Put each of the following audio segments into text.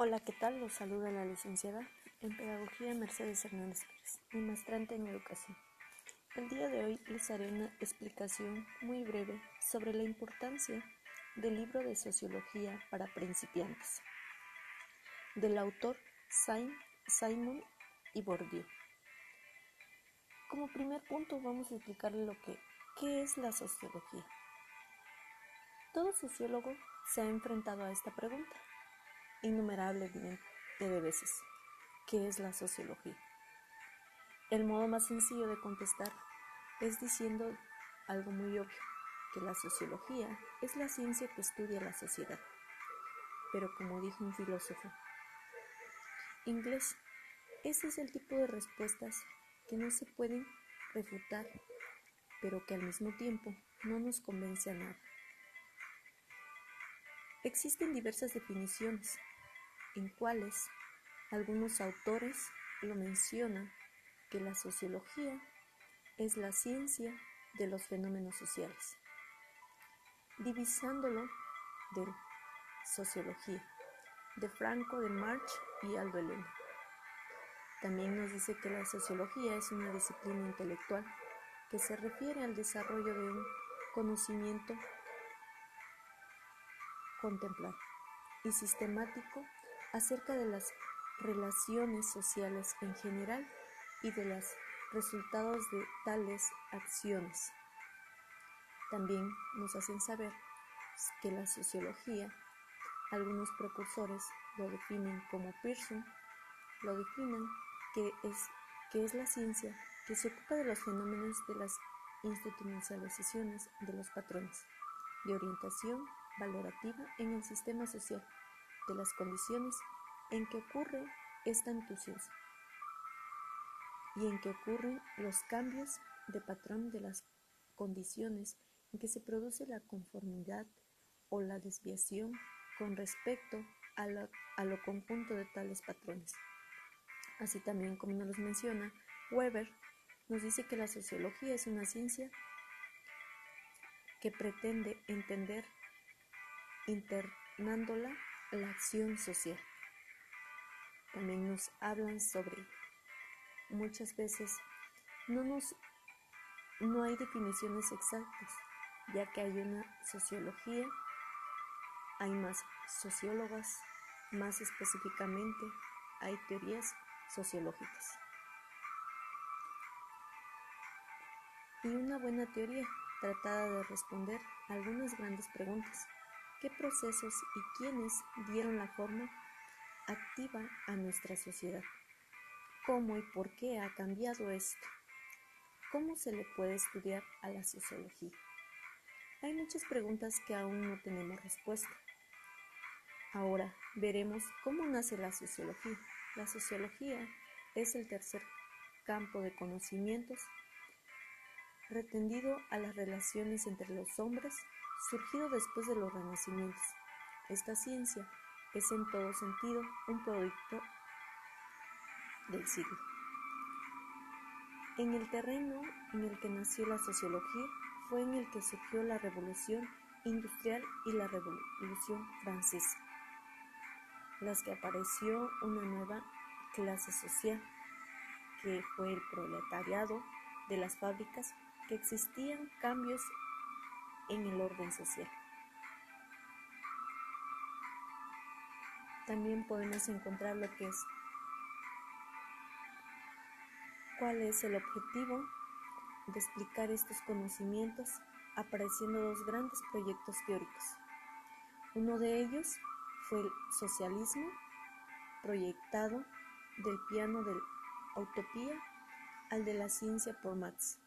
Hola, ¿qué tal? Los saluda la licenciada en Pedagogía Mercedes Hernández Pérez, mi maestrante en Educación. El día de hoy les haré una explicación muy breve sobre la importancia del libro de Sociología para principiantes, del autor Simon y Bourdieu. Como primer punto vamos a explicarle lo que ¿qué es la sociología? Todo sociólogo se ha enfrentado a esta pregunta innumerables de veces. ¿Qué es la sociología? El modo más sencillo de contestar es diciendo algo muy obvio, que la sociología es la ciencia que estudia la sociedad. Pero como dijo un filósofo inglés, ese es el tipo de respuestas que no se pueden refutar, pero que al mismo tiempo no nos convence a nada. Existen diversas definiciones, en cuales algunos autores lo mencionan que la sociología es la ciencia de los fenómenos sociales, divisándolo de sociología, de Franco de March y Aldo Elena. También nos dice que la sociología es una disciplina intelectual que se refiere al desarrollo de un conocimiento contemplar y sistemático acerca de las relaciones sociales en general y de los resultados de tales acciones. También nos hacen saber que la sociología, algunos precursores lo definen como Pearson, lo definen que es, que es la ciencia que se ocupa de los fenómenos de las institucionalizaciones de los patrones de orientación valorativa en el sistema social de las condiciones en que ocurre esta entusiasmo y en que ocurren los cambios de patrón de las condiciones en que se produce la conformidad o la desviación con respecto a, a lo conjunto de tales patrones. Así también, como nos los menciona, Weber nos dice que la sociología es una ciencia que pretende entender internándola la acción social. También nos hablan sobre muchas veces no nos no hay definiciones exactas, ya que hay una sociología, hay más sociólogas, más específicamente hay teorías sociológicas. Y una buena teoría tratada de responder algunas grandes preguntas qué procesos y quiénes dieron la forma activa a nuestra sociedad, cómo y por qué ha cambiado esto, cómo se le puede estudiar a la sociología. Hay muchas preguntas que aún no tenemos respuesta. Ahora veremos cómo nace la sociología. La sociología es el tercer campo de conocimientos retendido a las relaciones entre los hombres surgido después de los renacimientos. Esta ciencia es en todo sentido un producto del siglo. En el terreno en el que nació la sociología fue en el que surgió la revolución industrial y la revolución francesa, las que apareció una nueva clase social, que fue el proletariado de las fábricas, que existían cambios en el orden social. También podemos encontrar lo que es cuál es el objetivo de explicar estos conocimientos apareciendo dos grandes proyectos teóricos. Uno de ellos fue el socialismo proyectado del piano de la utopía al de la ciencia por Marx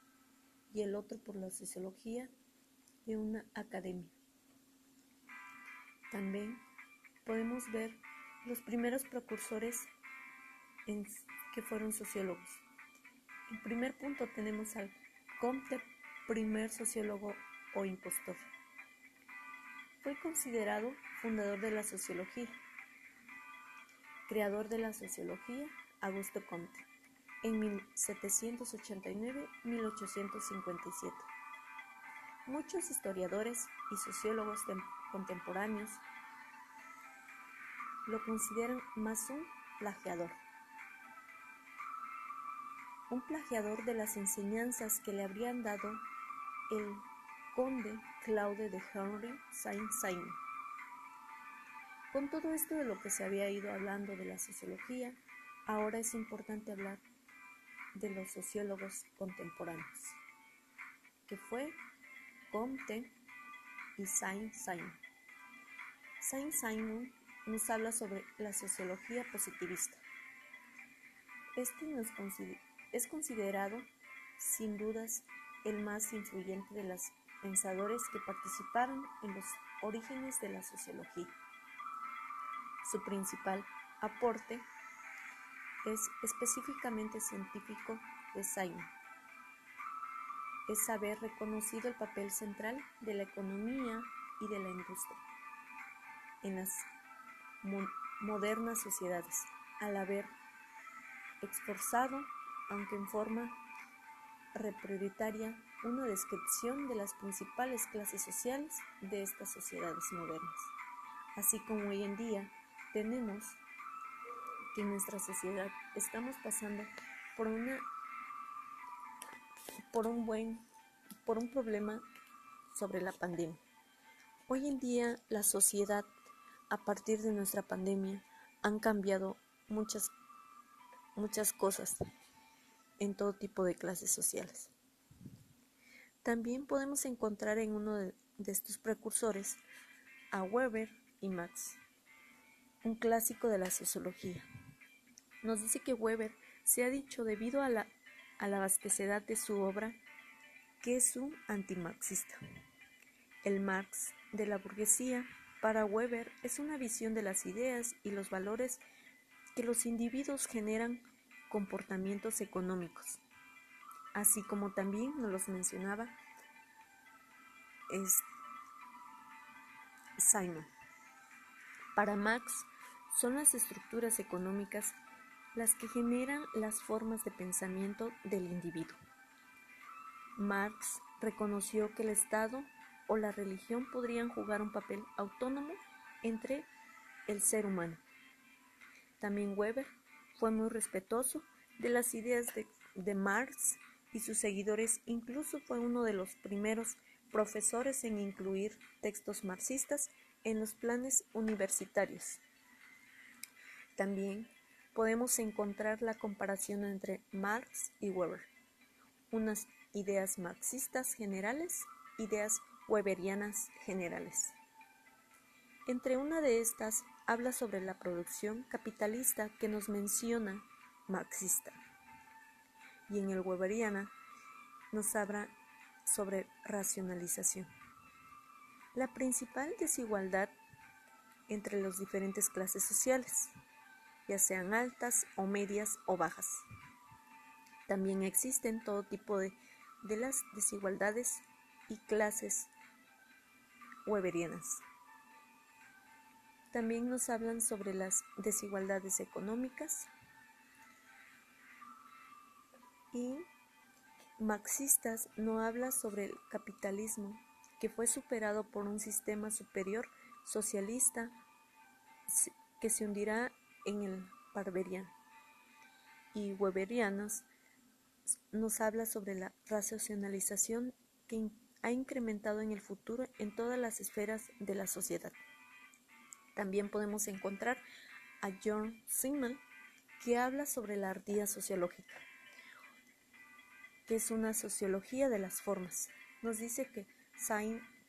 y el otro por la sociología de una academia. También podemos ver los primeros precursores que fueron sociólogos. En primer punto tenemos al Comte, primer sociólogo o impostor. Fue considerado fundador de la sociología, creador de la sociología, Augusto Comte, en 1789-1857. Muchos historiadores y sociólogos contemporáneos lo consideran más un plagiador. Un plagiador de las enseñanzas que le habrían dado el conde Claude de Henry Saint-Simon. Con todo esto de lo que se había ido hablando de la sociología, ahora es importante hablar de los sociólogos contemporáneos, que fue Comte y Saint-Simon. Saint-Simon nos habla sobre la sociología positivista. Este es considerado, sin dudas, el más influyente de los pensadores que participaron en los orígenes de la sociología. Su principal aporte es específicamente científico de Simon. Es haber reconocido el papel central de la economía y de la industria en las modernas sociedades, al haber esforzado, aunque en forma reprioritaria, una descripción de las principales clases sociales de estas sociedades modernas, así como hoy en día tenemos que en nuestra sociedad estamos pasando por una por un buen por un problema sobre la pandemia. Hoy en día la sociedad a partir de nuestra pandemia han cambiado muchas muchas cosas en todo tipo de clases sociales. También podemos encontrar en uno de, de estos precursores a Weber y Max un clásico de la sociología. Nos dice que Weber se ha dicho debido a la, a la abastecedad de su obra que es un antimarxista. El Marx de la burguesía para Weber es una visión de las ideas y los valores que los individuos generan comportamientos económicos, así como también nos los mencionaba es Simon. Para Marx, son las estructuras económicas las que generan las formas de pensamiento del individuo. Marx reconoció que el Estado o la religión podrían jugar un papel autónomo entre el ser humano. También Weber fue muy respetuoso de las ideas de, Marx y sus seguidores, incluso fue uno de los primeros profesores en incluir textos marxistas en los planes universitarios. También podemos encontrar la comparación entre Marx y Weber, unas ideas marxistas generales, ideas weberianas generales. Entre una de estas habla sobre la producción capitalista que nos menciona marxista y en el weberiana nos habla sobre racionalización. La principal desigualdad entre las diferentes clases sociales ya sean altas o medias o bajas. También existen todo tipo de, de las desigualdades y clases weberianas. También nos hablan sobre las desigualdades económicas y marxistas no habla sobre el capitalismo que fue superado por un sistema superior socialista que se hundirá en el Barberian y Weberianos nos habla sobre la racionalización que ha incrementado en el futuro en todas las esferas de la sociedad. También podemos encontrar a John Simon que habla sobre la ardía sociológica, que es una sociología de las formas. Nos dice que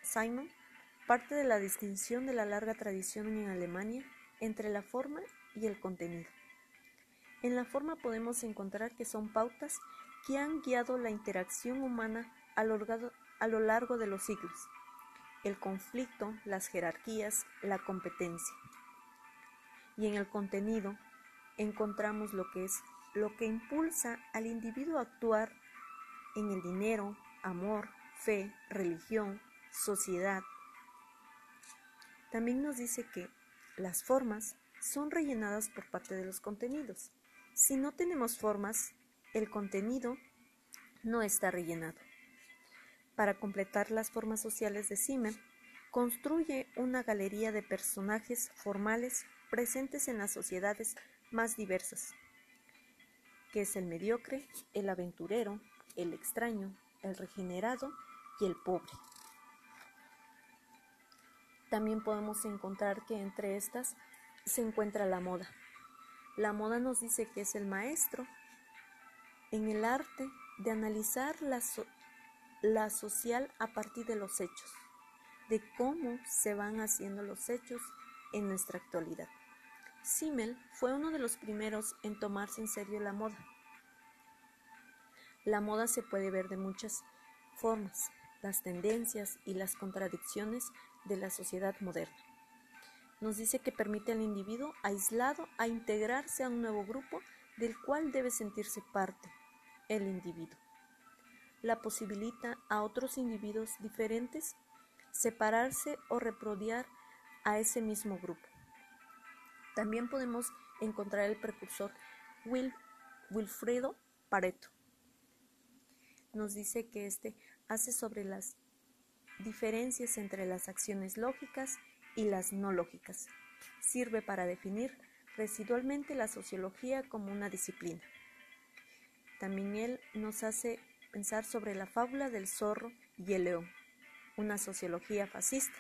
Simon parte de la distinción de la larga tradición en Alemania entre la forma y el contenido. En la forma podemos encontrar que son pautas que han guiado la interacción humana a lo, largo de los siglos, el conflicto, las jerarquías, la competencia. Y en el contenido encontramos lo que es lo que impulsa al individuo a actuar en el dinero, amor, fe, religión, sociedad. También nos dice que las formas son rellenadas por parte de los contenidos. Si no tenemos formas, el contenido no está rellenado. Para completar las formas sociales de Simen, construye una galería de personajes formales presentes en las sociedades más diversas, que es el mediocre, el aventurero, el extraño, el regenerado y el pobre. También podemos encontrar que entre estas se encuentra la moda. La moda nos dice que es el maestro en el arte de analizar la, la social a partir de los hechos, de cómo se van haciendo los hechos en nuestra actualidad. Simmel fue uno de los primeros en tomarse en serio la moda. La moda se puede ver de muchas formas, las tendencias y las contradicciones de la sociedad moderna. Nos dice que permite al individuo aislado a integrarse a un nuevo grupo del cual debe sentirse parte, el individuo la posibilita a otros individuos diferentes separarse o reproducir a ese mismo grupo. También podemos encontrar el precursor Wilfredo Pareto. Nos dice que este hace sobre las diferencias entre las acciones lógicas y las no lógicas. Sirve para definir residualmente la sociología como una disciplina. También él nos hace pensar sobre la fábula del zorro y el león, una sociología fascista.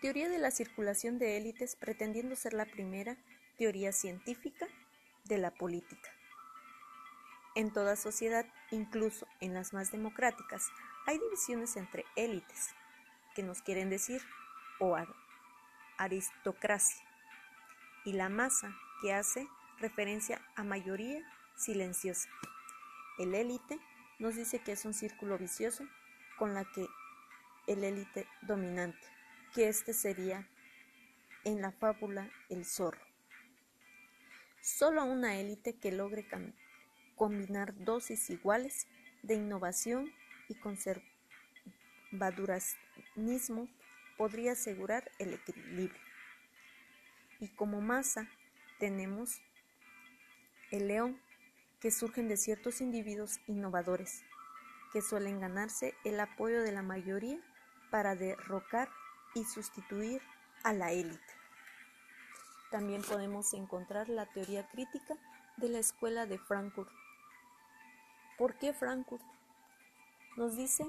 Teoría de la circulación de élites pretendiendo ser la primera teoría científica de la política. En toda sociedad, incluso en las más democráticas, hay divisiones entre élites, que nos quieren decir, o aristocracia, y la masa, que hace referencia a mayoría silenciosa. El élite nos dice que es un círculo vicioso con la que el élite dominante, que este sería en la fábula el zorro. Solo una élite que logre combinar dosis iguales de innovación y conservadurismo podría asegurar el equilibrio. Y como masa tenemos el león, que surgen de ciertos individuos innovadores, que suelen ganarse el apoyo de la mayoría para derrocar y sustituir a la élite. También podemos encontrar la teoría crítica de la escuela de Frankfurt. ¿Por qué Frankfurt? Nos dice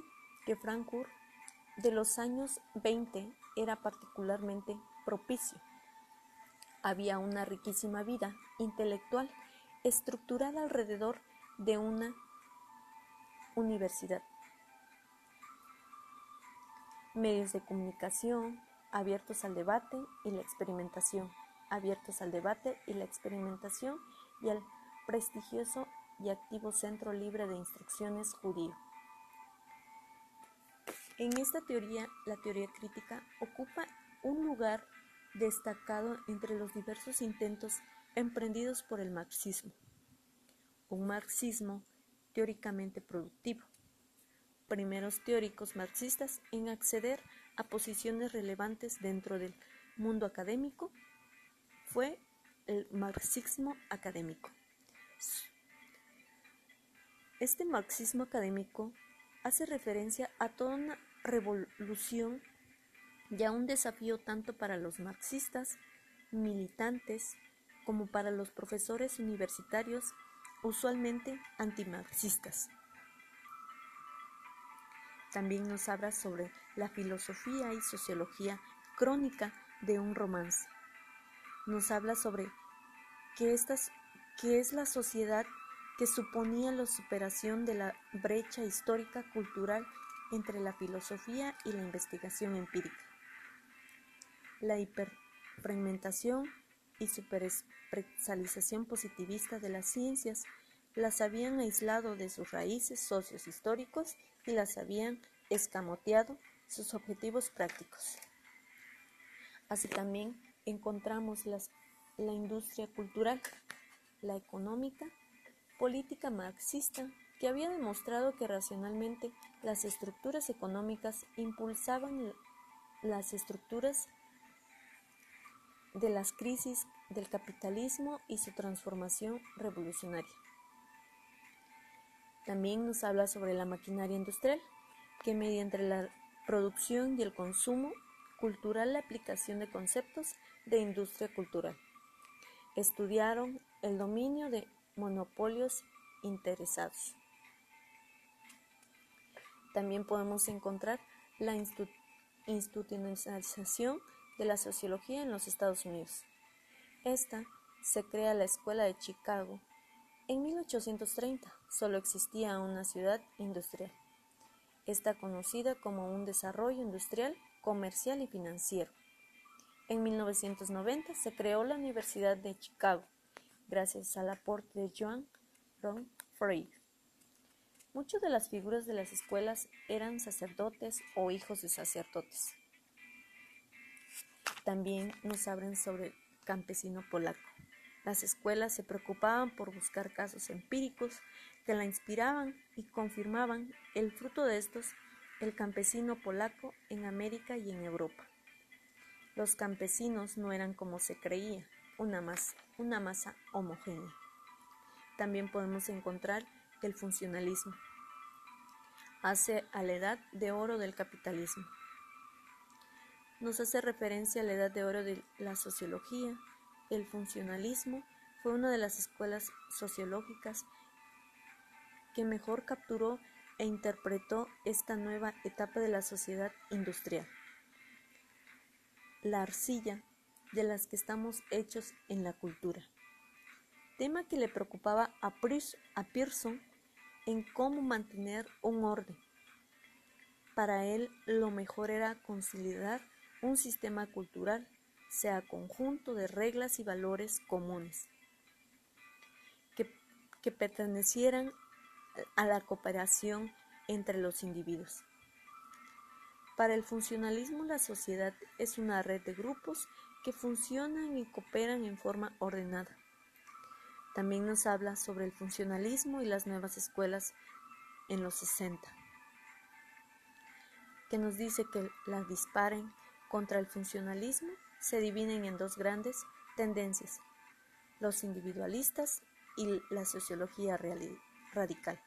que Frankfurt de los años 20 era particularmente propicio. Había una riquísima vida intelectual estructurada alrededor de una universidad. Medios de comunicación abiertos al debate y la experimentación, abiertos al debate y la experimentación y al prestigioso y activo Centro Libre de Instrucciones Judío. En esta teoría, la teoría crítica ocupa un lugar destacado entre los diversos intentos emprendidos por el marxismo, un marxismo teóricamente productivo. Primeros teóricos marxistas en acceder a posiciones relevantes dentro del mundo académico fue el marxismo académico. Este marxismo académico hace referencia a toda una revolución y a un desafío tanto para los marxistas, militantes, como para los profesores universitarios usualmente antimarxistas. También nos habla sobre la filosofía y sociología crónica de un romance. Nos habla sobre que es la sociedad que suponía la superación de la brecha histórica cultural entre la filosofía y la investigación empírica. La hiperfragmentación y superespecialización positivista de las ciencias las habían aislado de sus raíces socios históricos y las habían escamoteado sus objetivos prácticos. Así también encontramos la industria cultural, la económica, política marxista, que había demostrado que racionalmente las estructuras económicas impulsaban las estructuras de las crisis del capitalismo y su transformación revolucionaria. También nos habla sobre la maquinaria industrial, que mediante la producción y el consumo cultural la aplicación de conceptos de industria cultural. Estudiaron el dominio de monopolios interesados. También podemos encontrar la institucionalización de la sociología en los Estados Unidos. Esta se crea la Escuela de Chicago. En 1830 solo existía una ciudad industrial. Está conocida como un desarrollo industrial, comercial y financiero. En 1990 se creó la Universidad de Chicago, gracias al aporte de Joan Ron Freire. Muchas de las figuras de las escuelas eran sacerdotes o hijos de sacerdotes. También nos abren sobre el campesino polaco. Las escuelas se preocupaban por buscar casos empíricos que la inspiraban y confirmaban el fruto de estos, el campesino polaco en América y en Europa. Los campesinos no eran como se creía, una masa, una masa homogénea. También podemos encontrar el funcionalismo. Hace a la edad de oro del capitalismo. Nos hace referencia a la edad de oro de la sociología, el funcionalismo fue una de las escuelas sociológicas que mejor capturó e interpretó esta nueva etapa de la sociedad industrial. La arcilla de las que estamos hechos en la cultura. Tema que le preocupaba a, Pearson en cómo mantener un orden. Para él lo mejor era consolidar un sistema cultural sea conjunto de reglas y valores comunes que, pertenecieran a la cooperación entre los individuos. Para el funcionalismo la sociedad es una red de grupos que funcionan y cooperan en forma ordenada. También nos habla sobre el funcionalismo y las nuevas escuelas en los 60, que nos dice que la disparen contra el funcionalismo se dividen en dos grandes tendencias, los individualistas y la sociología radical.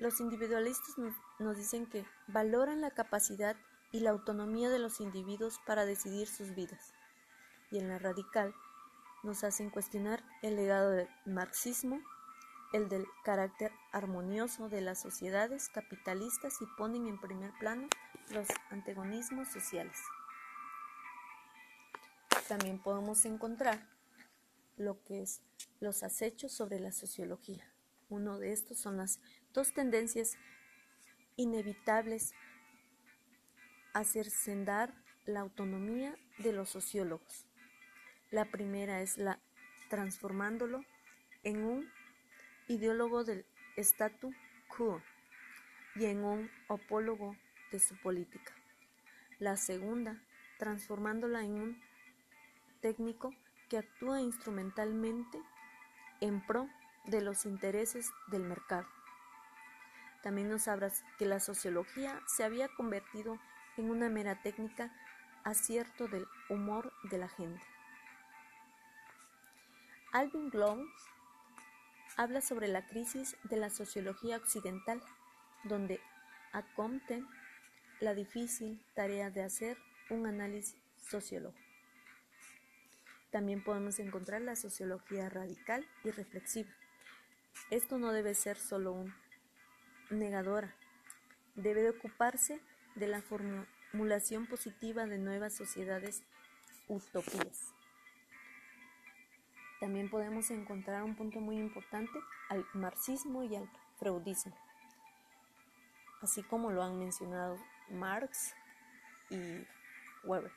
Los individualistas nos, dicen que valoran la capacidad y la autonomía de los individuos para decidir sus vidas, y en la radical nos hacen cuestionar el legado del marxismo, el del carácter armonioso de las sociedades capitalistas y ponen en primer plano los antagonismos sociales también podemos encontrar lo que es los acechos sobre la sociología. Uno de estos son las dos tendencias inevitables a cercendar la autonomía de los sociólogos. La primera es la transformándolo en un ideólogo del statu quo y en un opólogo de su política. La segunda, transformándola en un técnico que actúa instrumentalmente en pro de los intereses del mercado. También nos habla que la sociología se había convertido en una mera técnica acierto del humor de la gente. Alvin Glom habla sobre la crisis de la sociología occidental, donde acomte la difícil tarea de hacer un análisis sociológico. También podemos encontrar la sociología radical y reflexiva. Esto no debe ser solo un negadora, debe de ocuparse de la formulación positiva de nuevas sociedades utopías. También podemos encontrar un punto muy importante al marxismo y al freudismo, así como lo han mencionado Marx y Weber,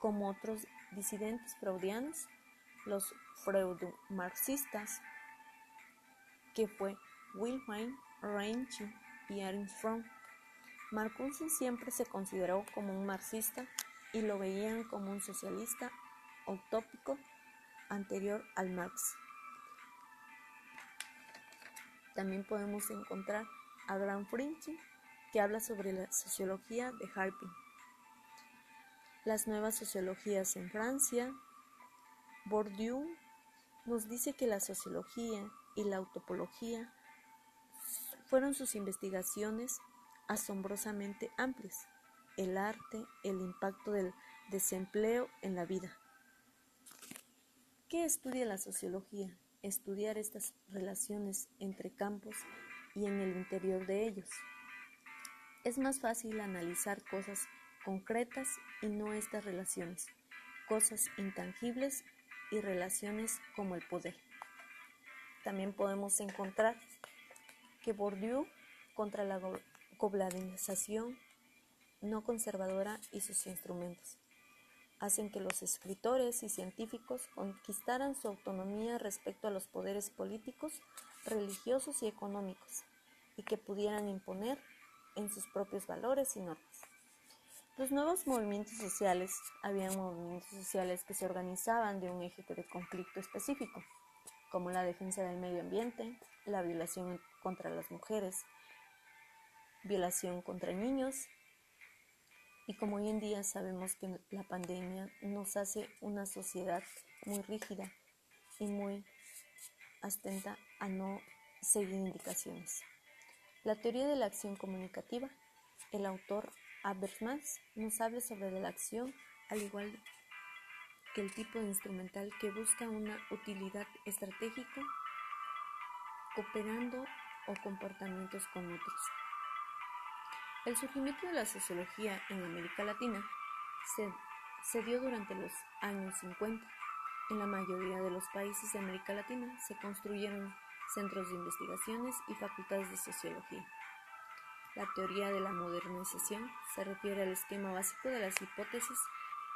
como otros disidentes freudianos, los freudo-marxistas, que fue Wilhelm Reich y Ernst Fromm. Marcuse siempre se consideró como un marxista y lo veían como un socialista utópico anterior al Marx. También podemos encontrar a Graham Frinchi, que habla sobre la sociología de Harping las nuevas sociologías en Francia. Bourdieu nos dice que la sociología y la autopología fueron sus investigaciones asombrosamente amplias. el arte, el impacto del desempleo en la vida. ¿Qué estudia la sociología? Estudiar estas relaciones entre campos y en el interior de ellos. Es más fácil analizar cosas concretas y no estas relaciones, cosas intangibles y relaciones como el poder. También podemos encontrar que Bourdieu contra la globalización no conservadora y sus instrumentos hacen que los escritores y científicos conquistaran su autonomía respecto a los poderes políticos, religiosos y económicos, y que pudieran imponer en sus propios valores y normas. Los nuevos movimientos sociales, había movimientos sociales que se organizaban de un eje de conflicto específico, como la defensa del medio ambiente, la violación contra las mujeres, violación contra niños, y como hoy en día sabemos que la pandemia nos hace una sociedad muy rígida y muy atenta a no seguir indicaciones. La teoría de la acción comunicativa, el autor Habermas nos habla sobre la acción al igual que el tipo de instrumental que busca una utilidad estratégica cooperando o comportamientos con otros. El surgimiento de la sociología en América Latina se, dio durante los años 50. En la mayoría de los países de América Latina se construyeron centros de investigaciones y facultades de sociología. La teoría de la modernización se refiere al esquema básico de las hipótesis,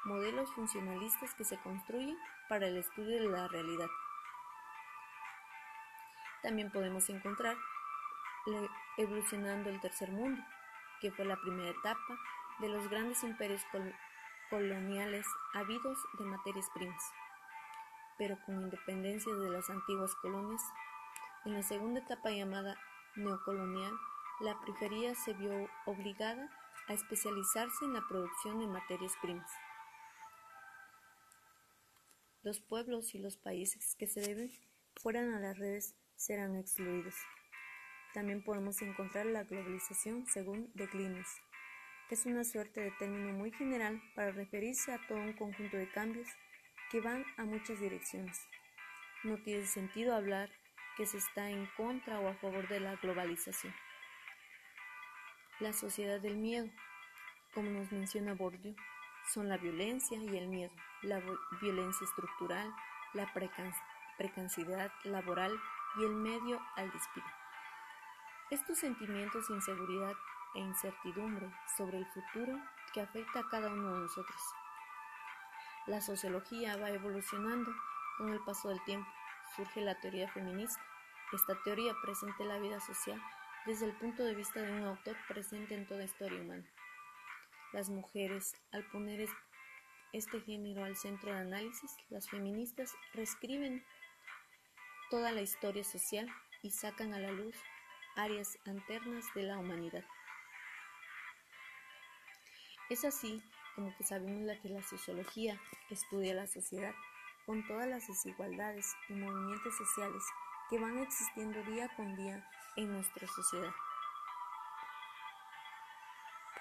modelos funcionalistas que se construyen para el estudio de la realidad. También podemos encontrar evolucionando el tercer mundo, que fue la primera etapa de los grandes imperios coloniales habidos de materias primas, pero con independencia de las antiguas colonias en la segunda etapa llamada neocolonial, la periferia se vio obligada a especializarse en la producción de materias primas. Los pueblos y los países que se deben fueran a las redes serán excluidos. También podemos encontrar la globalización según Declinus. Es una suerte de término muy general para referirse a todo un conjunto de cambios que van a muchas direcciones. No tiene sentido hablar que se está en contra o a favor de la globalización. La sociedad del miedo, como nos menciona Bourdieu, son la violencia y el miedo, la violencia estructural, la precaridad laboral y el medio al despido. Estos sentimientos de inseguridad e incertidumbre sobre el futuro que afecta a cada uno de nosotros. La sociología va evolucionando con el paso del tiempo. Surge la teoría feminista, esta teoría presenta la vida social desde el punto de vista de un autor presente en toda historia humana. Las mujeres, al poner este género al centro de análisis, las feministas reescriben toda la historia social y sacan a la luz áreas alternas de la humanidad. Es así como que sabemos que la sociología estudia la sociedad con todas las desigualdades y movimientos sociales que van existiendo día con día en nuestra sociedad.